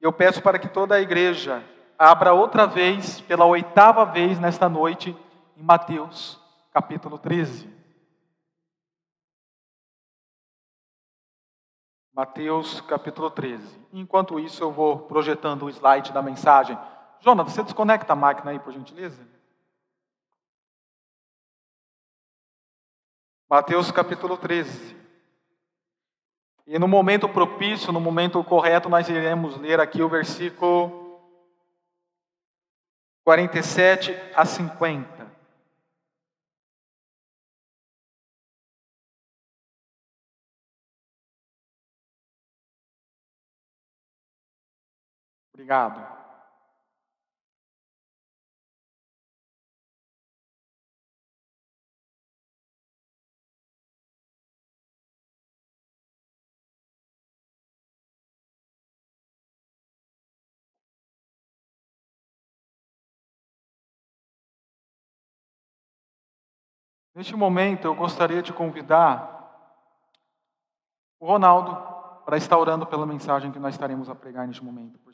Eu peço para que toda a igreja abra outra vez, pela oitava vez nesta noite, em Mateus, capítulo 13. Mateus, capítulo 13. Enquanto isso, eu vou projetando o slide da mensagem. Jonas, você desconecta a máquina aí, por gentileza? Mateus capítulo 13. E no momento propício, no momento correto, nós iremos ler aqui o versículo 47 a 50. Obrigado. Neste momento, eu gostaria de convidar o Ronaldo para estar orando pela mensagem que nós estaremos a pregar neste momento, por.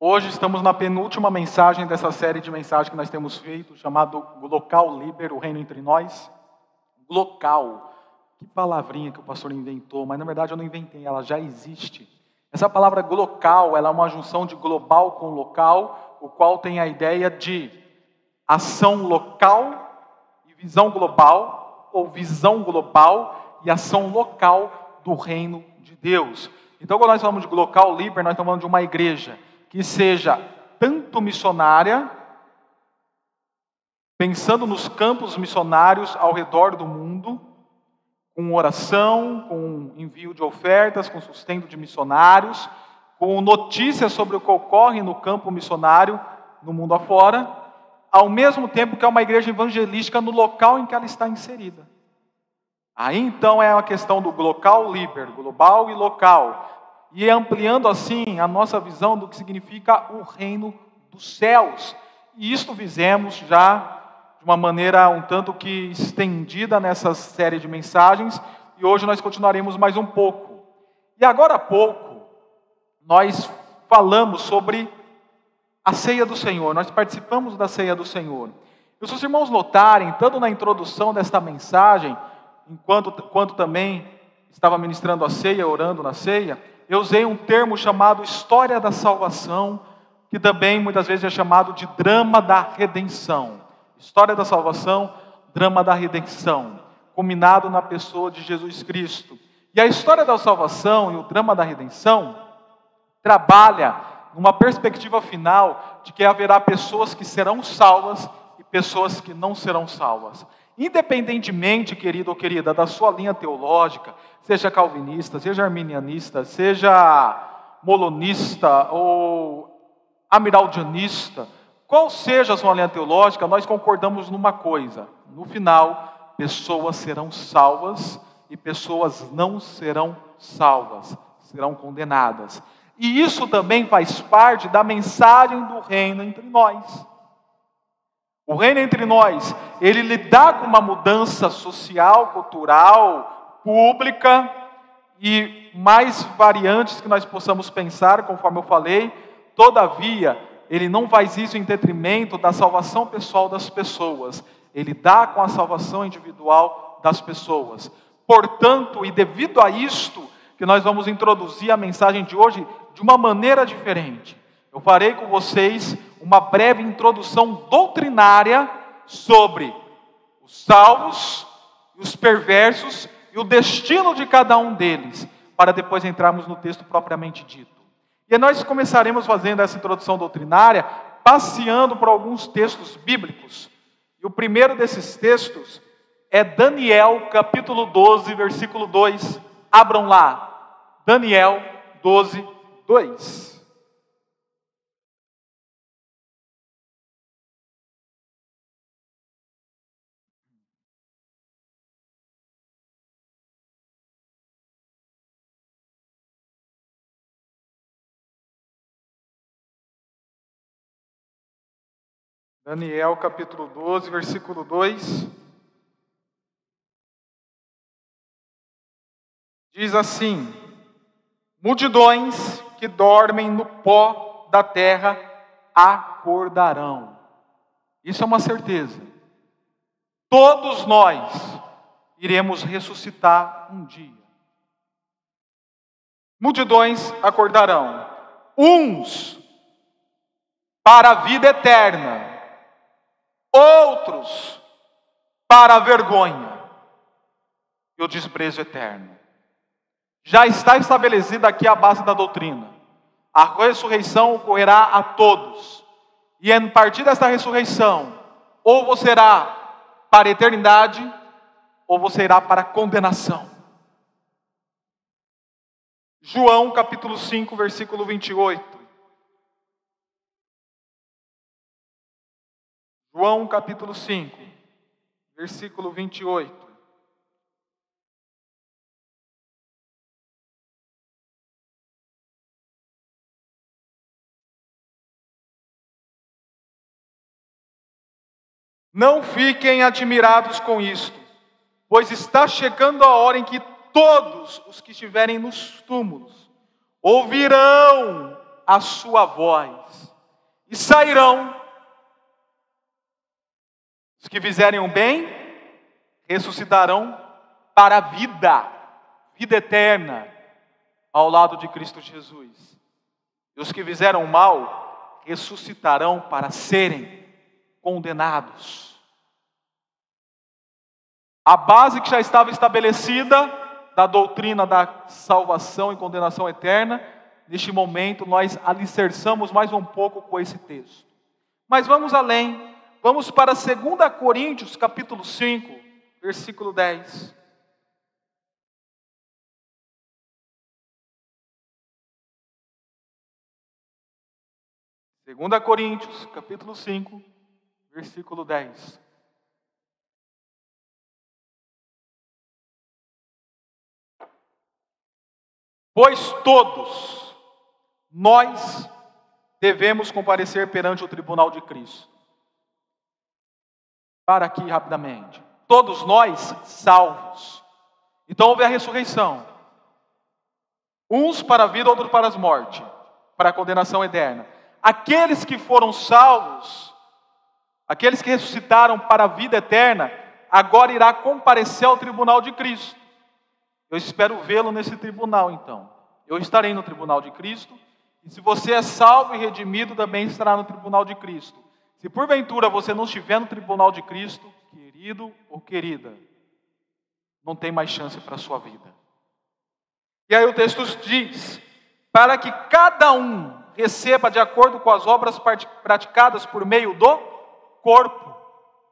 Hoje estamos na penúltima mensagem dessa série de mensagens que nós temos feito, chamado Local Liber, o Reino entre Nós. Local. Que palavrinha que o pastor inventou, mas na verdade eu não inventei, ela já existe. Essa palavra local, ela é uma junção de global com local, o qual tem a ideia de ação local e visão global, ou visão global e ação local do reino de Deus. Então, quando nós falamos de local liber, nós estamos falando de uma igreja que seja tanto missionária, pensando nos campos missionários ao redor do mundo, com oração, com envio de ofertas, com sustento de missionários, com notícias sobre o que ocorre no campo missionário no mundo afora, ao mesmo tempo que é uma igreja evangelística no local em que ela está inserida. Aí então é a questão do local liber, global e local, e ampliando assim a nossa visão do que significa o reino dos céus. E isto fizemos já de uma maneira um tanto que estendida nessa série de mensagens, e hoje nós continuaremos mais um pouco. E agora há pouco, nós falamos sobre a ceia do Senhor, nós participamos da ceia do Senhor. E se os irmãos notarem, tanto na introdução desta mensagem, enquanto quanto também estava ministrando a ceia, orando na ceia, eu usei um termo chamado história da salvação, que também muitas vezes é chamado de drama da redenção. História da salvação, drama da redenção, combinado na pessoa de Jesus Cristo. E a história da salvação e o drama da redenção trabalha numa perspectiva final de que haverá pessoas que serão salvas e pessoas que não serão salvas. Independentemente, querido ou querida, da sua linha teológica, seja calvinista, seja arminianista, seja molonista ou amiraldianista, qual seja a sua linha teológica, nós concordamos numa coisa: no final, pessoas serão salvas e pessoas não serão salvas, serão condenadas. E isso também faz parte da mensagem do reino entre nós. O reino entre nós, ele lidar com uma mudança social, cultural, pública e mais variantes que nós possamos pensar, conforme eu falei. Todavia, ele não faz isso em detrimento da salvação pessoal das pessoas. Ele dá com a salvação individual das pessoas. Portanto, e devido a isto, que nós vamos introduzir a mensagem de hoje de uma maneira diferente. Eu farei com vocês uma breve introdução doutrinária sobre os salvos os perversos e o destino de cada um deles, para depois entrarmos no texto propriamente dito. E nós começaremos fazendo essa introdução doutrinária, passeando por alguns textos bíblicos. E o primeiro desses textos é Daniel, capítulo 12, versículo 2. Abram lá. Daniel 12, 2. Daniel capítulo 12, versículo 2. Diz assim: Multidões que dormem no pó da terra acordarão. Isso é uma certeza. Todos nós iremos ressuscitar um dia. Multidões acordarão, uns para a vida eterna outros para a vergonha e o desprezo eterno. Já está estabelecida aqui a base da doutrina. A ressurreição ocorrerá a todos. E a partir desta ressurreição, ou você irá para a eternidade, ou você irá para a condenação. João capítulo 5, versículo 28. João capítulo 5, versículo 28. Não fiquem admirados com isto, pois está chegando a hora em que todos os que estiverem nos túmulos ouvirão a sua voz e sairão os que fizerem o bem ressuscitarão para a vida, vida eterna, ao lado de Cristo Jesus. E os que fizeram o mal ressuscitarão para serem condenados. A base que já estava estabelecida da doutrina da salvação e condenação eterna, neste momento nós alicerçamos mais um pouco com esse texto. Mas vamos além Vamos para 2 Coríntios, capítulo 5, versículo 10. Segunda Coríntios, capítulo 5, versículo 10. Pois todos nós devemos comparecer perante o tribunal de Cristo para aqui rapidamente. Todos nós salvos. Então houve a ressurreição. Uns para a vida, outros para a morte, para a condenação eterna. Aqueles que foram salvos, aqueles que ressuscitaram para a vida eterna, agora irá comparecer ao tribunal de Cristo. Eu espero vê-lo nesse tribunal, então. Eu estarei no tribunal de Cristo. E se você é salvo e redimido, também estará no tribunal de Cristo. Se porventura você não estiver no tribunal de Cristo, querido ou querida, não tem mais chance para a sua vida. E aí o texto diz: para que cada um receba de acordo com as obras praticadas por meio do corpo,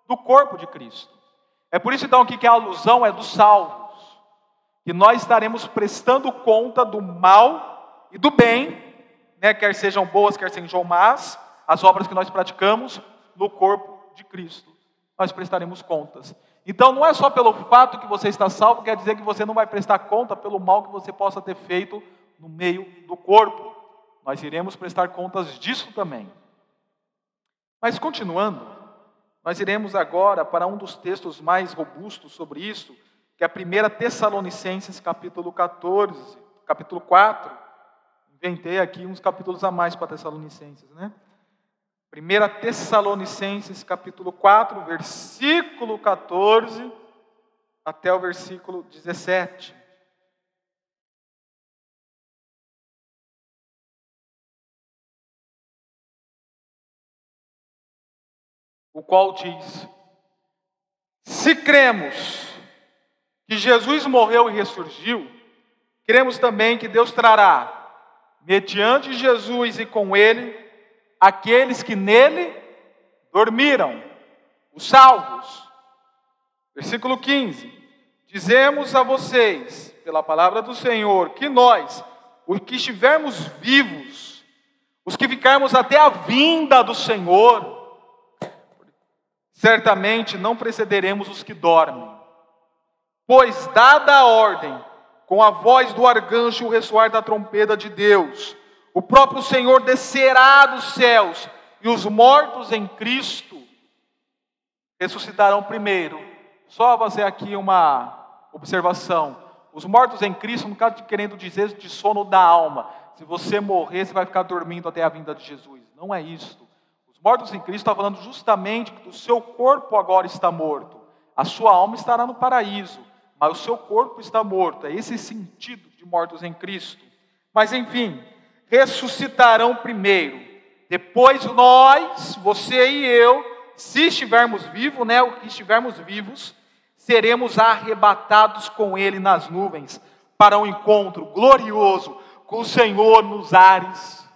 do corpo de Cristo. É por isso então aqui que a alusão é dos salvos, que nós estaremos prestando conta do mal e do bem, né, quer sejam boas, quer sejam más, as obras que nós praticamos no corpo de Cristo. Nós prestaremos contas. Então não é só pelo fato que você está salvo, quer dizer que você não vai prestar conta pelo mal que você possa ter feito no meio do corpo. Nós iremos prestar contas disso também. Mas continuando, nós iremos agora para um dos textos mais robustos sobre isso, que é a 1 Tessalonicenses, capítulo 14, capítulo 4. Inventei aqui uns capítulos a mais para Tessalonicenses, né? 1 Tessalonicenses capítulo 4, versículo 14 até o versículo 17. O qual diz: Se cremos que Jesus morreu e ressurgiu, cremos também que Deus trará, mediante Jesus e com ele, aqueles que nele dormiram, os salvos. Versículo 15: Dizemos a vocês, pela palavra do Senhor, que nós, os que estivermos vivos, os que ficarmos até a vinda do Senhor, certamente não precederemos os que dormem. Pois, dada a ordem, com a voz do arcanjo o ressoar da trombeta de Deus, o próprio Senhor descerá dos céus e os mortos em Cristo ressuscitarão primeiro. Só fazer aqui uma observação. Os mortos em Cristo, não está querendo dizer de sono da alma. Se você morrer, você vai ficar dormindo até a vinda de Jesus. Não é isto. Os mortos em Cristo está falando justamente que o seu corpo agora está morto. A sua alma estará no paraíso, mas o seu corpo está morto. É esse sentido de mortos em Cristo. Mas enfim, ressuscitarão primeiro. Depois nós, você e eu, se estivermos vivos, né, o que estivermos vivos, seremos arrebatados com Ele nas nuvens para um encontro glorioso com o Senhor nos ares.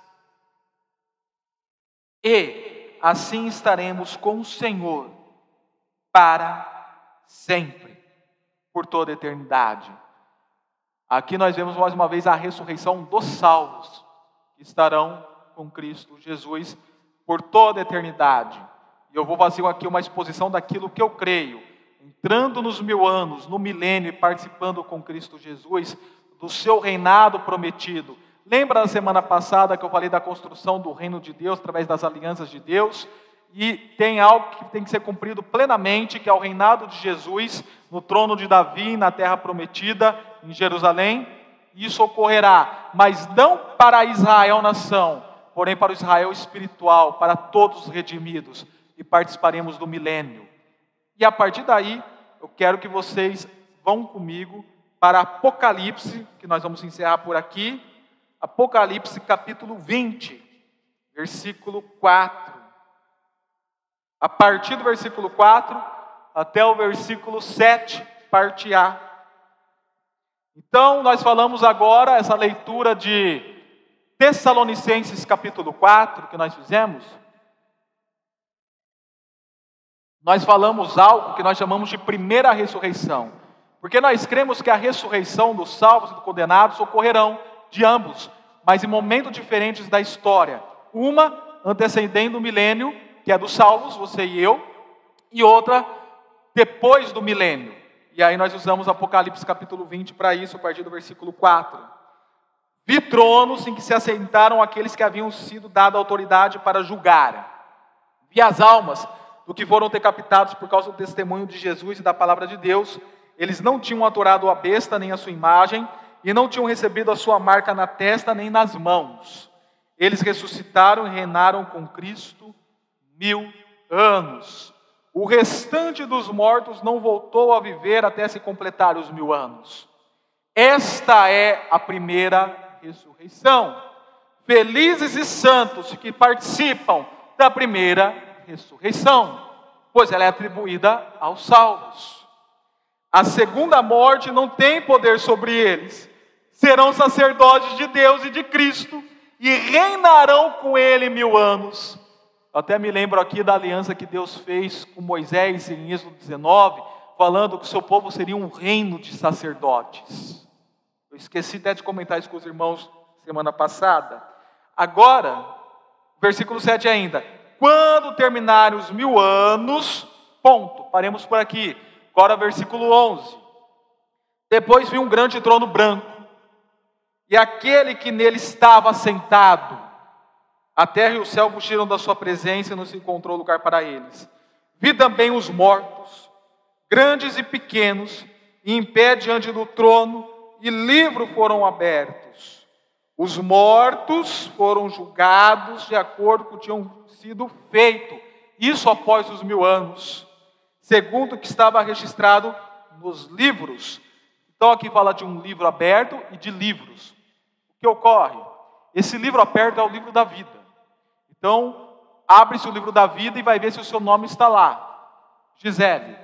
E assim estaremos com o Senhor para sempre, por toda a eternidade. Aqui nós vemos mais uma vez a ressurreição dos salvos, estarão com Cristo Jesus por toda a eternidade. E eu vou fazer aqui uma exposição daquilo que eu creio entrando nos mil anos, no milênio e participando com Cristo Jesus do seu reinado prometido. Lembra na semana passada que eu falei da construção do reino de Deus através das alianças de Deus? E tem algo que tem que ser cumprido plenamente, que é o reinado de Jesus no trono de Davi, na terra prometida, em Jerusalém. Isso ocorrerá, mas não para Israel nação, porém para o Israel espiritual, para todos os redimidos, e participaremos do milênio. E a partir daí, eu quero que vocês vão comigo para Apocalipse, que nós vamos encerrar por aqui. Apocalipse capítulo 20, versículo 4. A partir do versículo 4 até o versículo 7, parte A. Então, nós falamos agora essa leitura de Tessalonicenses capítulo 4, que nós fizemos nós falamos algo que nós chamamos de primeira ressurreição. Porque nós cremos que a ressurreição dos salvos e dos condenados ocorrerão de ambos, mas em momentos diferentes da história. Uma antecedendo o milênio, que é dos salvos, você e eu, e outra depois do milênio. E aí nós usamos Apocalipse capítulo 20 para isso, a partir do versículo 4. Vi tronos em que se assentaram aqueles que haviam sido dada autoridade para julgar. Vi as almas do que foram decapitados por causa do testemunho de Jesus e da palavra de Deus. Eles não tinham adorado a besta nem a sua imagem, e não tinham recebido a sua marca na testa nem nas mãos. Eles ressuscitaram e reinaram com Cristo mil anos. O restante dos mortos não voltou a viver até se completar os mil anos. Esta é a primeira ressurreição. Felizes e santos que participam da primeira ressurreição, pois ela é atribuída aos salvos. A segunda morte não tem poder sobre eles. Serão sacerdotes de Deus e de Cristo e reinarão com ele mil anos. Eu até me lembro aqui da aliança que Deus fez com Moisés em Êxodo 19, falando que o seu povo seria um reino de sacerdotes. Eu esqueci até de comentar isso com os irmãos semana passada. Agora, versículo 7 ainda. Quando terminarem os mil anos, ponto, paremos por aqui. Agora, versículo 11. Depois vi um grande trono branco, e aquele que nele estava sentado, a terra e o céu fugiram da sua presença e não se encontrou lugar para eles. Vi também os mortos, grandes e pequenos, e em pé diante do trono, e livros foram abertos. Os mortos foram julgados de acordo com o que tinham sido feito, isso após os mil anos, segundo o que estava registrado nos livros. Então aqui fala de um livro aberto e de livros. O que ocorre? Esse livro aberto é o livro da vida. Então, abre-se o livro da vida e vai ver se o seu nome está lá. Gisele.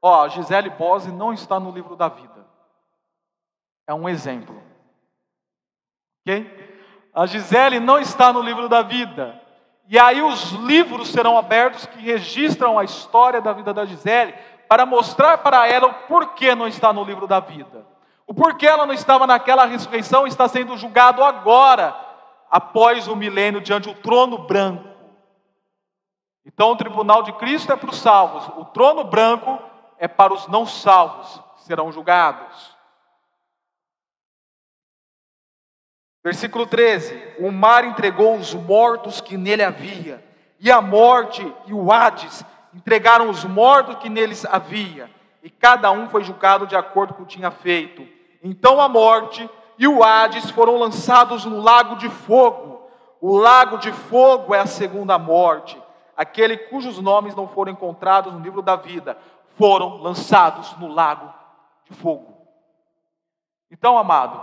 Ó, Gisele Bose não está no livro da vida. É um exemplo. Ok? A Gisele não está no livro da vida. E aí os livros serão abertos que registram a história da vida da Gisele para mostrar para ela o porquê não está no livro da vida. O porquê ela não estava naquela ressurreição está sendo julgado agora, após o milênio, diante do trono branco. Então o tribunal de Cristo é para os salvos, o trono branco é para os não salvos, serão julgados. Versículo 13: O mar entregou os mortos que nele havia, e a morte e o Hades entregaram os mortos que neles havia, e cada um foi julgado de acordo com o que tinha feito. Então a morte e o Hades foram lançados no lago de fogo. O lago de fogo é a segunda morte. Aquele cujos nomes não foram encontrados no livro da vida foram lançados no lago de fogo. Então, amado,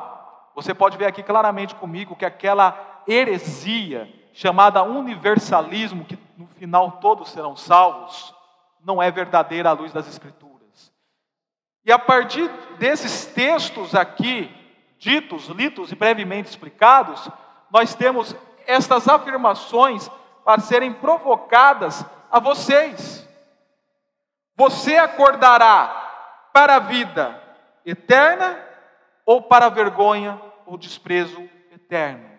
você pode ver aqui claramente comigo que aquela heresia chamada universalismo, que no final todos serão salvos, não é verdadeira à luz das Escrituras. E a partir desses textos aqui, ditos, lidos e brevemente explicados, nós temos estas afirmações para serem provocadas a vocês. Você acordará para a vida eterna ou para a vergonha ou desprezo eterno.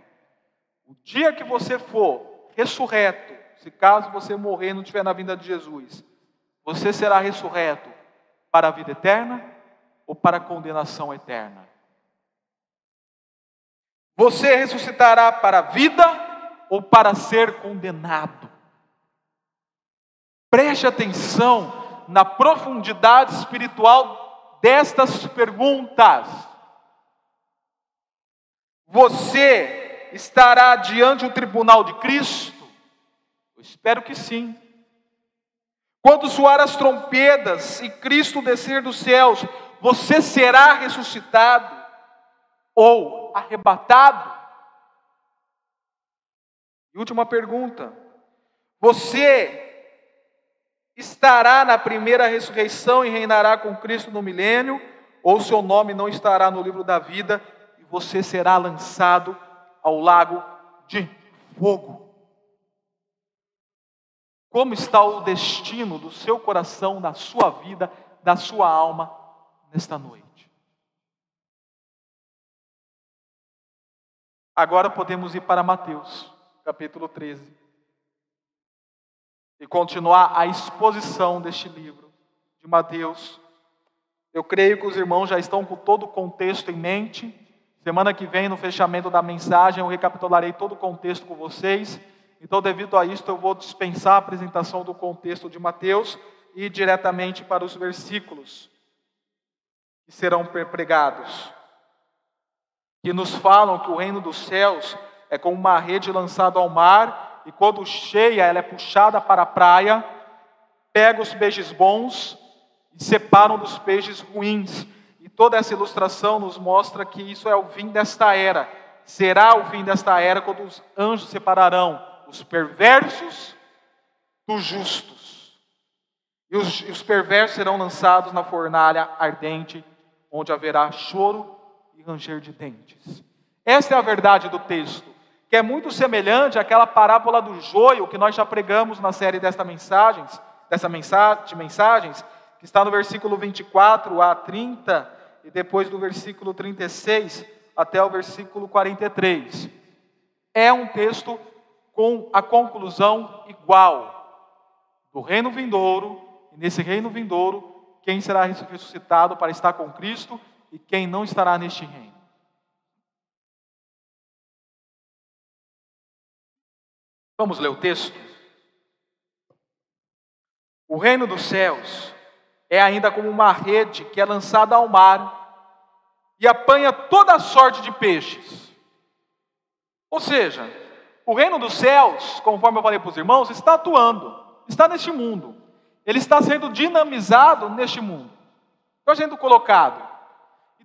O dia que você for ressurreto, se caso você morrer e não estiver na vinda de Jesus, você será ressurreto para a vida eterna ou para a condenação eterna? Você ressuscitará para a vida ou para ser condenado? Preste atenção na profundidade espiritual destas perguntas. Você estará diante do tribunal de Cristo? Eu espero que sim. Quando soar as trompetas e Cristo descer dos céus, você será ressuscitado ou arrebatado? E última pergunta: você estará na primeira ressurreição e reinará com Cristo no milênio, ou seu nome não estará no livro da vida e você será lançado ao lago de fogo? Como está o destino do seu coração, da sua vida, da sua alma nesta noite? Agora podemos ir para Mateus, capítulo 13, e continuar a exposição deste livro de Mateus. Eu creio que os irmãos já estão com todo o contexto em mente. Semana que vem, no fechamento da mensagem, eu recapitularei todo o contexto com vocês. Então, devido a isto, eu vou dispensar a apresentação do contexto de Mateus e ir diretamente para os versículos que serão pregados que nos falam que o reino dos céus é como uma rede lançada ao mar, e quando cheia, ela é puxada para a praia, pega os peixes bons e separam dos peixes ruins. E toda essa ilustração nos mostra que isso é o fim desta era. Será o fim desta era quando os anjos separarão os perversos dos justos. E os, os perversos serão lançados na fornalha ardente, onde haverá choro ranger de dentes. Essa é a verdade do texto, que é muito semelhante àquela parábola do joio que nós já pregamos na série desta mensagens, dessa mensagem, de mensagens, que está no versículo 24 a 30 e depois do versículo 36 até o versículo 43. É um texto com a conclusão igual do reino vindouro, e nesse reino vindouro, quem será ressuscitado para estar com Cristo e quem não estará neste reino. Vamos ler o texto? O reino dos céus é ainda como uma rede que é lançada ao mar e apanha toda sorte de peixes. Ou seja, o reino dos céus, conforme eu falei para os irmãos, está atuando, está neste mundo. Ele está sendo dinamizado neste mundo. Está sendo colocado.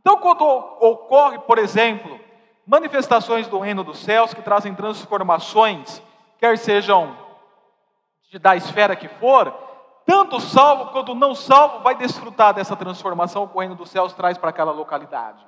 Então, quando ocorre, por exemplo, manifestações do reino dos céus que trazem transformações, quer sejam da esfera que for, tanto o salvo quanto o não salvo vai desfrutar dessa transformação que o reino dos céus traz para aquela localidade.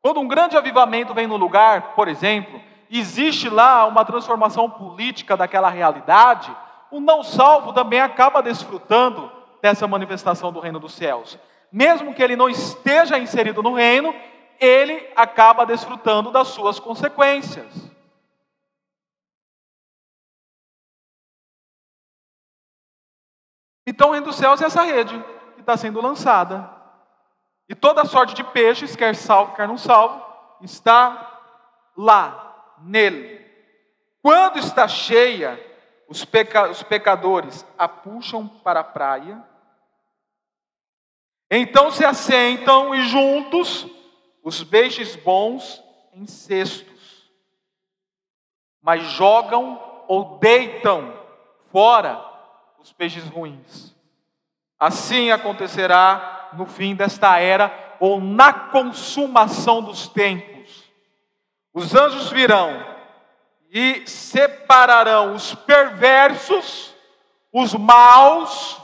Quando um grande avivamento vem no lugar, por exemplo, existe lá uma transformação política daquela realidade, o não salvo também acaba desfrutando dessa manifestação do reino dos céus. Mesmo que ele não esteja inserido no reino, ele acaba desfrutando das suas consequências. Então, o reino dos céus é essa rede que está sendo lançada. E toda sorte de peixes, quer salvo, quer não salvo, está lá, nele. Quando está cheia, os, peca os pecadores a puxam para a praia. Então se assentam e juntos os peixes bons em cestos, mas jogam ou deitam fora os peixes ruins. Assim acontecerá no fim desta era ou na consumação dos tempos. Os anjos virão e separarão os perversos, os maus,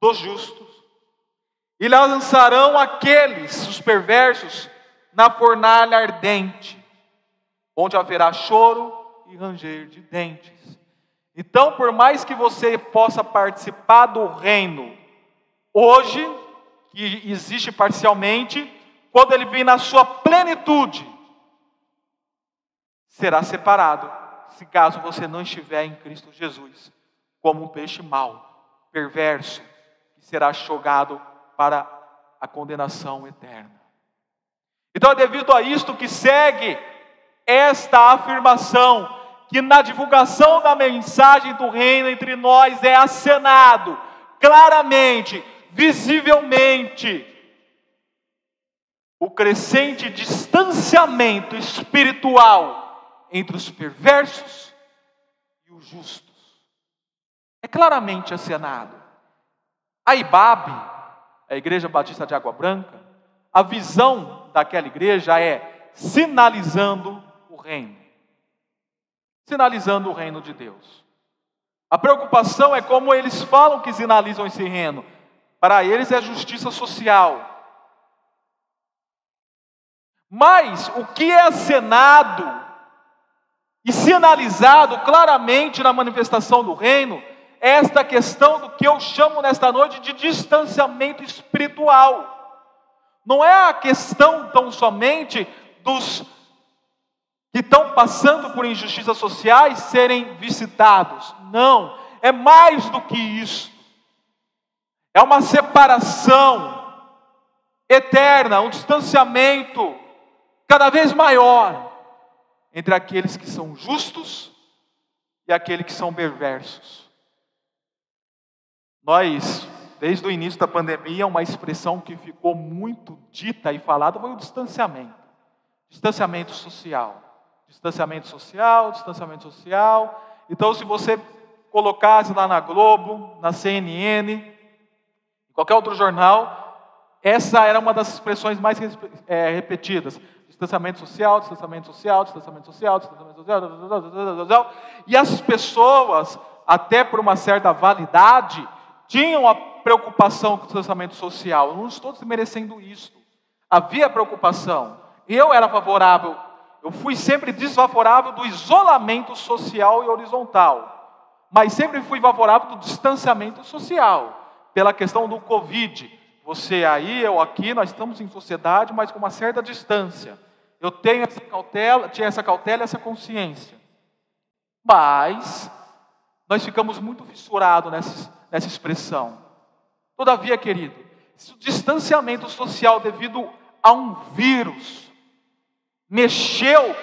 dos justos, e lançarão aqueles, os perversos, na fornalha ardente, onde haverá choro e ranger de dentes. Então, por mais que você possa participar do reino hoje, que existe parcialmente, quando ele vem na sua plenitude, será separado, se caso você não estiver em Cristo Jesus, como um peixe mau, perverso, que será jogado para a condenação eterna. Então é devido a isto que segue esta afirmação que na divulgação da mensagem do reino entre nós é acenado claramente, visivelmente, o crescente distanciamento espiritual entre os perversos e os justos. É claramente acenado. A IBAB, a Igreja Batista de Água Branca, a visão daquela igreja é sinalizando o reino sinalizando o reino de Deus. A preocupação é como eles falam que sinalizam esse reino. Para eles é justiça social. Mas o que é acenado e sinalizado claramente na manifestação do reino esta questão do que eu chamo nesta noite de distanciamento espiritual. Não é a questão tão somente dos que estão passando por injustiças sociais serem visitados. Não, é mais do que isso. É uma separação eterna, um distanciamento cada vez maior entre aqueles que são justos e aqueles que são perversos. Nós, desde o início da pandemia, uma expressão que ficou muito dita e falada foi o distanciamento distanciamento social. Distanciamento social, distanciamento social. Então, se você colocasse lá na Globo, na CNN, em qualquer outro jornal, essa era uma das expressões mais é, repetidas. Distanciamento social, distanciamento social, distanciamento social, distanciamento social, distanciamento social. E as pessoas, até por uma certa validade, tinham a preocupação com o distanciamento social. Eu não estou desmerecendo isso. Havia preocupação. Eu era favorável eu fui sempre desfavorável do isolamento social e horizontal, mas sempre fui favorável do distanciamento social, pela questão do Covid. Você aí, eu aqui, nós estamos em sociedade, mas com uma certa distância. Eu tenho essa cautela, tinha essa cautela e essa consciência. Mas nós ficamos muito fissurados nessa, nessa expressão. Todavia, querido, esse distanciamento social devido a um vírus, mexeu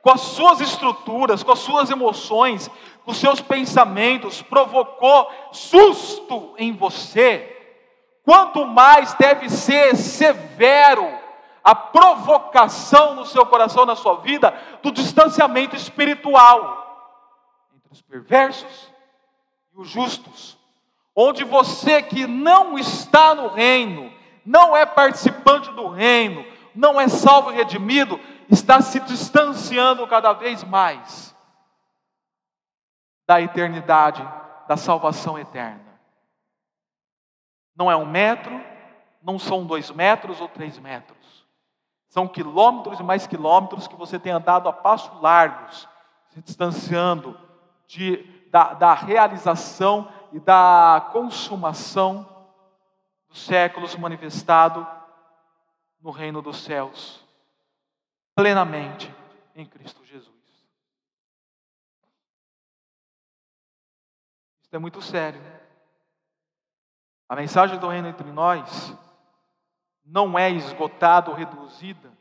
com as suas estruturas, com as suas emoções, com os seus pensamentos, provocou susto em você, quanto mais deve ser severo a provocação no seu coração, na sua vida, do distanciamento espiritual entre os perversos e os justos, onde você que não está no reino, não é participante do reino, não é salvo e redimido, está se distanciando cada vez mais da eternidade, da salvação eterna. Não é um metro, não são dois metros ou três metros. São quilômetros e mais quilômetros que você tem andado a passos largos, se distanciando de, da, da realização e da consumação dos séculos manifestado no reino dos céus, plenamente em Cristo Jesus. Isso é muito sério. A mensagem do reino entre nós não é esgotada ou reduzida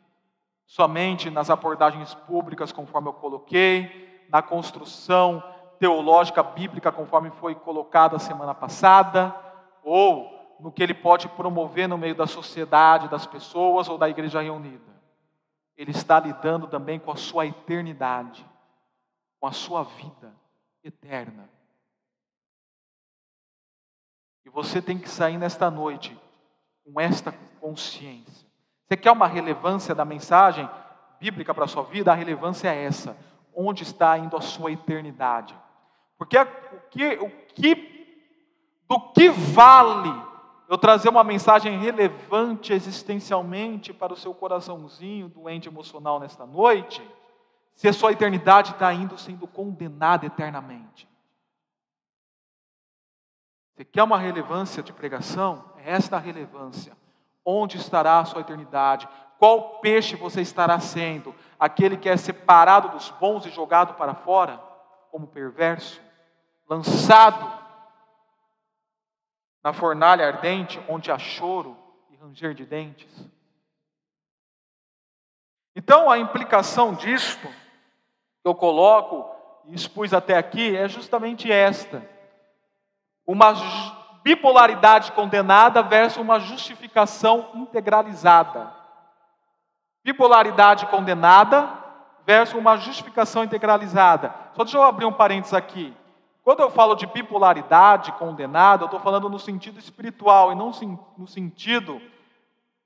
somente nas abordagens públicas, conforme eu coloquei, na construção teológica bíblica, conforme foi colocada a semana passada, ou no que ele pode promover no meio da sociedade, das pessoas ou da igreja reunida. Ele está lidando também com a sua eternidade, com a sua vida eterna. E você tem que sair nesta noite com esta consciência. Você quer uma relevância da mensagem bíblica para a sua vida? A relevância é essa. Onde está indo a sua eternidade? Porque o que, o que, do que vale eu trazer uma mensagem relevante existencialmente para o seu coraçãozinho doente emocional nesta noite, se a sua eternidade está indo sendo condenada eternamente? Você quer uma relevância de pregação? É esta a relevância. Onde estará a sua eternidade? Qual peixe você estará sendo? Aquele que é separado dos bons e jogado para fora, como perverso? Lançado na fornalha ardente, onde há choro e ranger de dentes? Então, a implicação disto, que eu coloco e expus até aqui, é justamente esta uma bipolaridade condenada versus uma justificação integralizada. Bipolaridade condenada versus uma justificação integralizada. Só deixa eu abrir um parênteses aqui. Quando eu falo de bipolaridade condenada, eu estou falando no sentido espiritual e não no sentido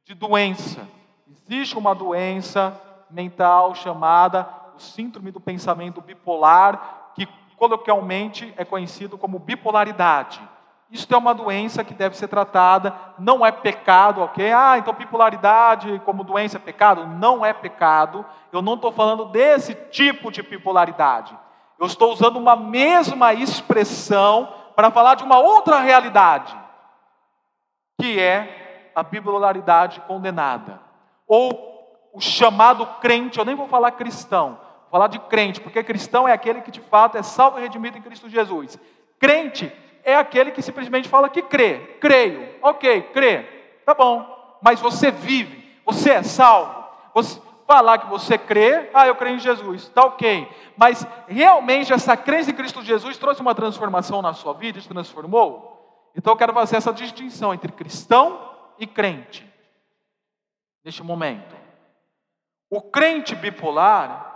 de doença. Existe uma doença mental chamada o síndrome do pensamento bipolar, que coloquialmente é conhecido como bipolaridade. Isso é uma doença que deve ser tratada, não é pecado, ok? Ah, então bipolaridade como doença é pecado? Não é pecado. Eu não estou falando desse tipo de bipolaridade. Eu estou usando uma mesma expressão para falar de uma outra realidade, que é a bipolaridade condenada, ou o chamado crente, eu nem vou falar cristão, falar de crente, porque cristão é aquele que de fato é salvo e redimido em Cristo Jesus. Crente é aquele que simplesmente fala que crê, creio, ok, crê, tá bom, mas você vive, você é salvo, você falar que você crê, ah, eu creio em Jesus, tá ok, mas realmente essa crença em Cristo Jesus trouxe uma transformação na sua vida, te transformou? Então eu quero fazer essa distinção entre cristão e crente, neste momento. O crente bipolar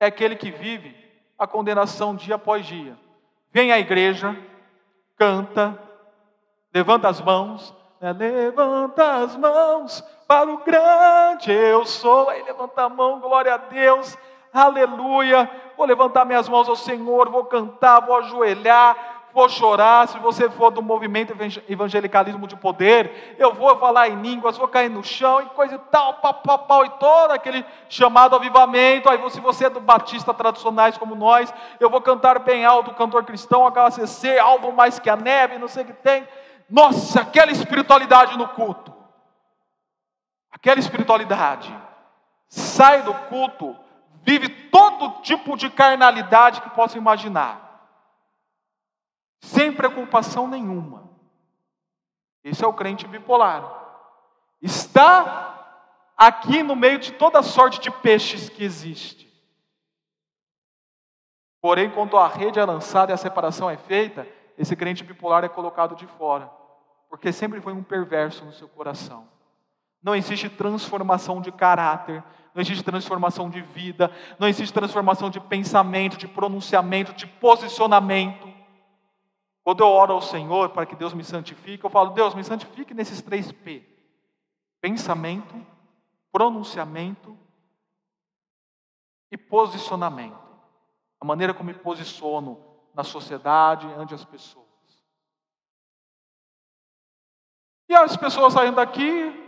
é aquele que vive a condenação dia após dia. Vem à igreja, canta, levanta as mãos? Levanta as mãos para o grande eu sou. Aí levanta a mão, glória a Deus, aleluia. Vou levantar minhas mãos ao Senhor, vou cantar, vou ajoelhar, vou chorar, se você for do movimento evangelicalismo de poder, eu vou falar em línguas, vou cair no chão e coisa e tal, pau, pau, pau, e todo aquele chamado avivamento. Aí, se você é do batista tradicionais como nós, eu vou cantar bem alto, cantor cristão, HCC, alvo mais que a neve, não sei o que tem. Nossa, aquela espiritualidade no culto, aquela espiritualidade, sai do culto, vive todo tipo de carnalidade que possa imaginar sem preocupação nenhuma. Esse é o crente bipolar. Está aqui no meio de toda sorte de peixes que existe. Porém, quando a rede é lançada e a separação é feita, esse crente bipolar é colocado de fora, porque sempre foi um perverso no seu coração. Não existe transformação de caráter, não existe transformação de vida, não existe transformação de pensamento, de pronunciamento, de posicionamento. Quando eu oro ao Senhor para que Deus me santifique, eu falo, Deus, me santifique nesses três P: pensamento, pronunciamento e posicionamento. A maneira como me posiciono na sociedade, ante as pessoas. E as pessoas saem daqui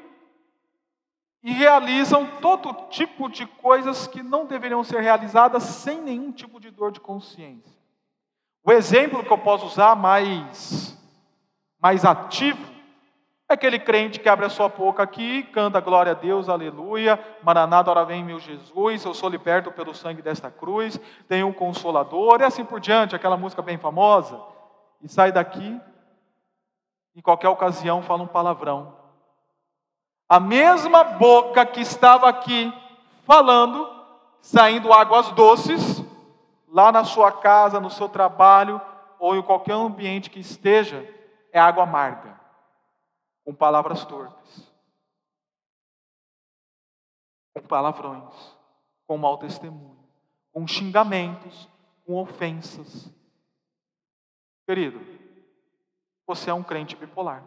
e realizam todo tipo de coisas que não deveriam ser realizadas sem nenhum tipo de dor de consciência. O exemplo que eu posso usar mais, mais ativo é aquele crente que abre a sua boca aqui, canta glória a Deus, aleluia, Maranada, ora vem meu Jesus, eu sou liberto pelo sangue desta cruz, tenho um consolador, e assim por diante, aquela música bem famosa, e sai daqui, em qualquer ocasião fala um palavrão. A mesma boca que estava aqui falando, saindo águas doces, lá na sua casa, no seu trabalho, ou em qualquer ambiente que esteja, é água amarga com palavras torpes, com palavrões, com mau testemunho, com xingamentos, com ofensas. Querido, você é um crente bipolar.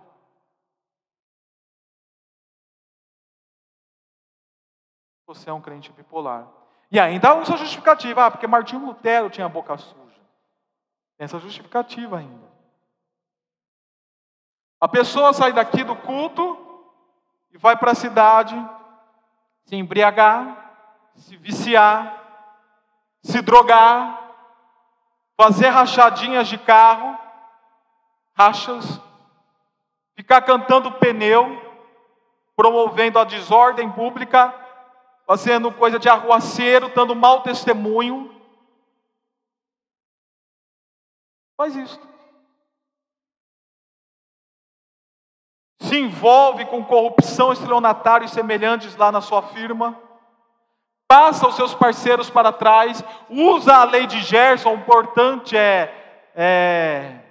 Você é um crente bipolar. E ainda usa justificativa, ah, porque Martinho Lutero tinha a boca suja. Tem essa justificativa ainda. A pessoa sai daqui do culto e vai para a cidade se embriagar, se viciar, se drogar, fazer rachadinhas de carro, rachas, ficar cantando pneu, promovendo a desordem pública, fazendo coisa de arruaceiro, dando mau testemunho. Faz isso. se envolve com corrupção, estelionatário e semelhantes lá na sua firma, passa os seus parceiros para trás, usa a lei de Gerson, o importante é, é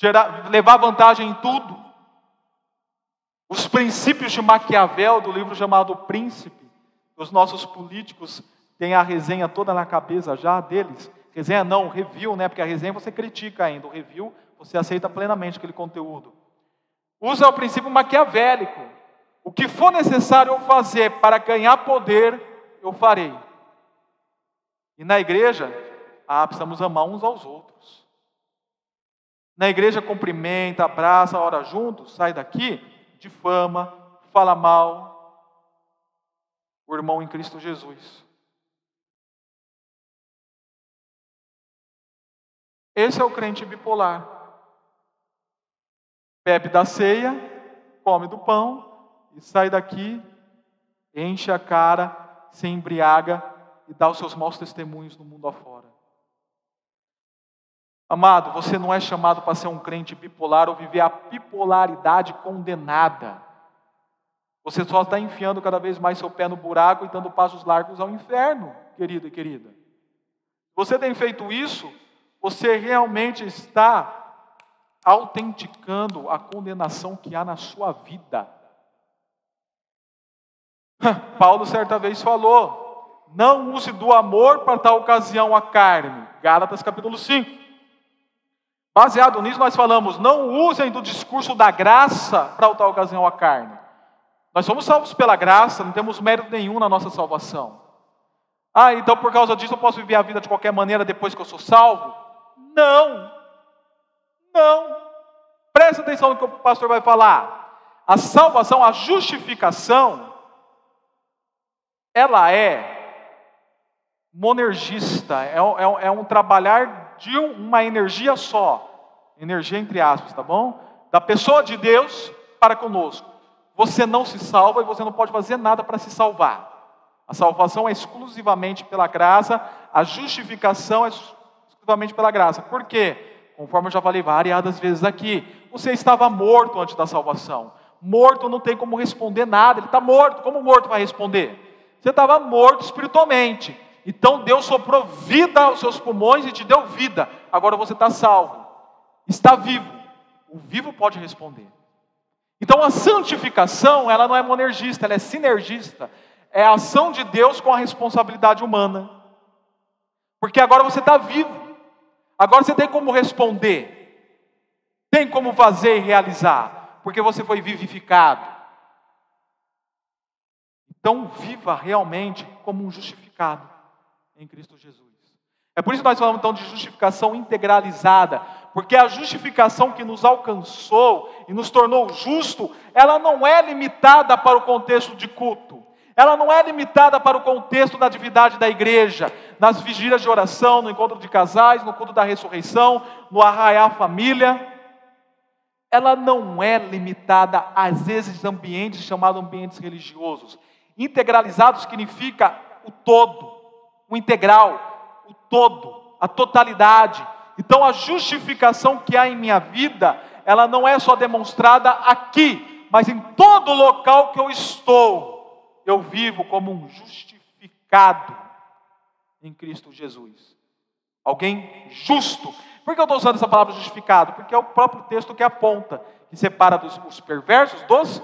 gerar, levar vantagem em tudo. Os princípios de Maquiavel, do livro chamado Príncipe, os nossos políticos têm a resenha toda na cabeça já deles. Resenha não, review, né? Porque a resenha você critica ainda, o review você aceita plenamente aquele conteúdo usa o princípio maquiavélico. O que for necessário eu fazer para ganhar poder, eu farei. E na igreja, ah, precisamos amar uns aos outros. Na igreja, cumprimenta, abraça, ora juntos, sai daqui, difama, fala mal. O irmão em Cristo Jesus. Esse é o crente bipolar bebe da ceia, come do pão e sai daqui, enche a cara, se embriaga e dá os seus maus testemunhos no mundo afora. Amado, você não é chamado para ser um crente bipolar ou viver a bipolaridade condenada. Você só está enfiando cada vez mais seu pé no buraco e dando passos largos ao inferno, querido e querida. Você tem feito isso, você realmente está autenticando a condenação que há na sua vida. Paulo certa vez falou: não use do amor para tal ocasião a carne. Gálatas capítulo 5. Baseado nisso, nós falamos: não usem do discurso da graça para tal ocasião a carne. Nós somos salvos pela graça, não temos mérito nenhum na nossa salvação. Ah, então por causa disso eu posso viver a vida de qualquer maneira depois que eu sou salvo? Não, não. Presta atenção no que o pastor vai falar. A salvação, a justificação, ela é monergista, é, é, é um trabalhar de uma energia só. Energia entre aspas, tá bom? Da pessoa de Deus para conosco. Você não se salva e você não pode fazer nada para se salvar. A salvação é exclusivamente pela graça, a justificação é exclusivamente pela graça. Por quê? Conforme eu já falei variadas vezes aqui, você estava morto antes da salvação. Morto não tem como responder nada, ele está morto, como morto vai responder? Você estava morto espiritualmente. Então Deus soprou vida aos seus pulmões e te deu vida. Agora você está salvo, está vivo. O vivo pode responder. Então a santificação, ela não é monergista, ela é sinergista. É a ação de Deus com a responsabilidade humana. Porque agora você está vivo. Agora você tem como responder, tem como fazer e realizar, porque você foi vivificado. Então, viva realmente como um justificado em Cristo Jesus. É por isso que nós falamos então de justificação integralizada, porque a justificação que nos alcançou e nos tornou justo, ela não é limitada para o contexto de culto. Ela não é limitada para o contexto da atividade da igreja, nas vigílias de oração, no encontro de casais, no culto da ressurreição, no arraiar família. Ela não é limitada às vezes ambientes chamados ambientes religiosos. Integralizado significa o todo, o integral, o todo, a totalidade. Então a justificação que há em minha vida, ela não é só demonstrada aqui, mas em todo local que eu estou. Eu vivo como um justificado em Cristo Jesus. Alguém justo. Por que eu estou usando essa palavra justificado? Porque é o próprio texto que aponta, que separa dos, os perversos dos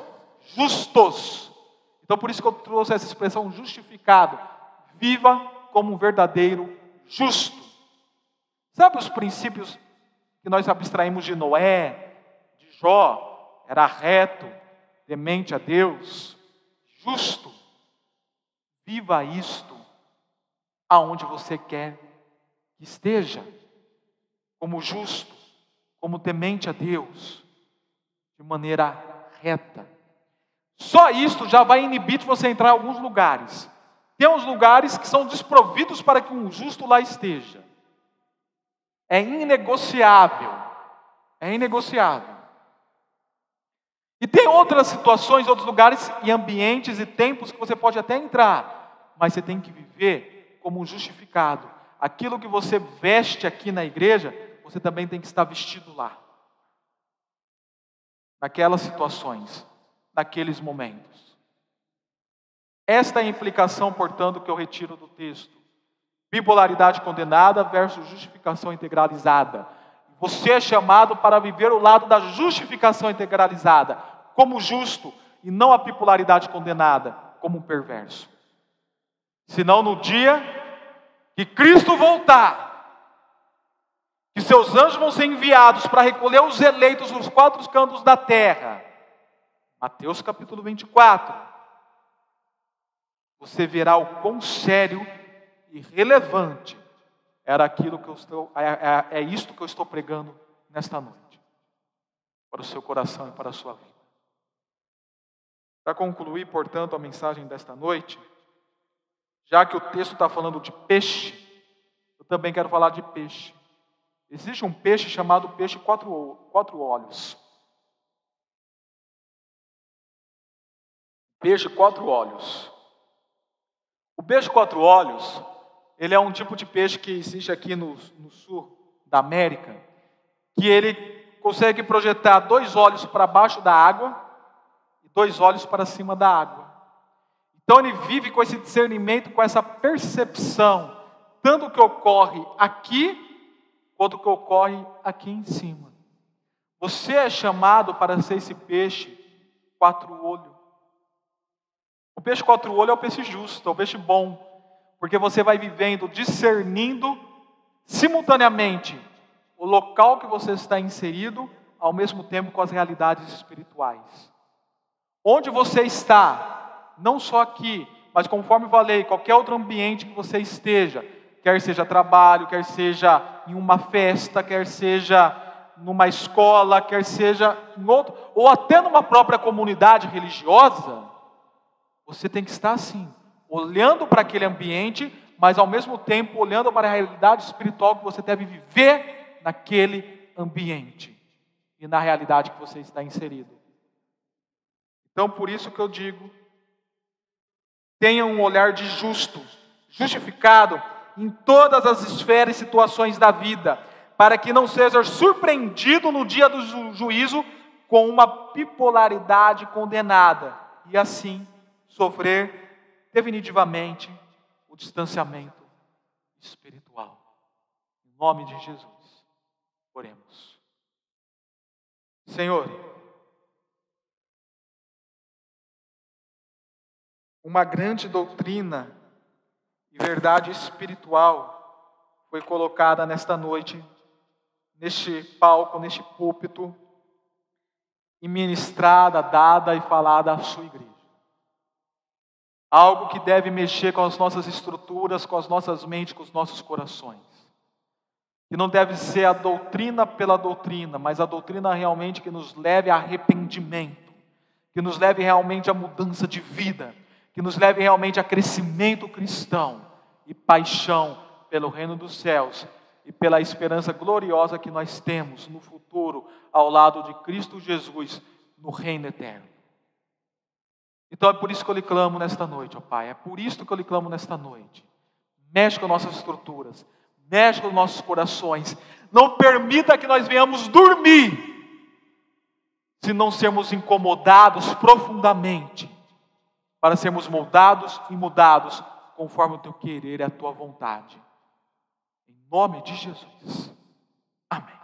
justos. Então por isso que eu trouxe essa expressão justificado. Viva como um verdadeiro justo. Sabe os princípios que nós abstraímos de Noé, de Jó? Era reto, temente a Deus, justo. Viva isto aonde você quer que esteja, como justo, como temente a Deus, de maneira reta. Só isto já vai inibir de você entrar em alguns lugares. Tem uns lugares que são desprovidos para que um justo lá esteja. É inegociável. É inegociável. E tem outras situações, outros lugares e ambientes e tempos que você pode até entrar, mas você tem que viver como um justificado. Aquilo que você veste aqui na igreja, você também tem que estar vestido lá. Naquelas situações, naqueles momentos. Esta é a implicação, portanto, que eu retiro do texto. Bipolaridade condenada versus justificação integralizada. Você é chamado para viver o lado da justificação integralizada, como justo, e não a bipolaridade condenada, como perverso. Senão, no dia que Cristo voltar, que seus anjos vão ser enviados para recolher os eleitos nos quatro cantos da terra. Mateus capítulo 24. Você verá o quão sério e relevante era aquilo que eu estou, é, é, é isto que eu estou pregando nesta noite, para o seu coração e para a sua vida. Para concluir, portanto, a mensagem desta noite, já que o texto está falando de peixe, eu também quero falar de peixe. Existe um peixe chamado peixe quatro, quatro olhos. Peixe quatro olhos. O peixe quatro olhos ele é um tipo de peixe que existe aqui no, no sul da América, que ele consegue projetar dois olhos para baixo da água e dois olhos para cima da água. Então ele vive com esse discernimento, com essa percepção, tanto que ocorre aqui, quanto que ocorre aqui em cima. Você é chamado para ser esse peixe quatro olhos. Peixe quatro olhos é o peixe justo, é o peixe bom, porque você vai vivendo, discernindo simultaneamente o local que você está inserido, ao mesmo tempo com as realidades espirituais. Onde você está, não só aqui, mas conforme falei, qualquer outro ambiente que você esteja, quer seja trabalho, quer seja em uma festa, quer seja numa escola, quer seja em outro, ou até numa própria comunidade religiosa, você tem que estar assim, olhando para aquele ambiente, mas ao mesmo tempo olhando para a realidade espiritual que você deve viver naquele ambiente e na realidade que você está inserido. Então, por isso que eu digo, tenha um olhar de justo, justificado em todas as esferas e situações da vida, para que não seja surpreendido no dia do ju juízo com uma bipolaridade condenada e assim sofrer definitivamente o distanciamento espiritual. Em nome de Jesus, oremos. Senhor, uma grande doutrina e verdade espiritual foi colocada nesta noite, neste palco, neste púlpito, e ministrada, dada e falada à sua igreja algo que deve mexer com as nossas estruturas, com as nossas mentes, com os nossos corações. Que não deve ser a doutrina pela doutrina, mas a doutrina realmente que nos leve a arrependimento, que nos leve realmente a mudança de vida, que nos leve realmente a crescimento cristão e paixão pelo reino dos céus e pela esperança gloriosa que nós temos no futuro ao lado de Cristo Jesus no reino eterno. Então é por isso que eu lhe clamo nesta noite, ó Pai, é por isso que eu lhe clamo nesta noite. Mexe com nossas estruturas, mexe com nossos corações, não permita que nós venhamos dormir se não sermos incomodados profundamente, para sermos moldados e mudados conforme o teu querer e a tua vontade. Em nome de Jesus. Amém.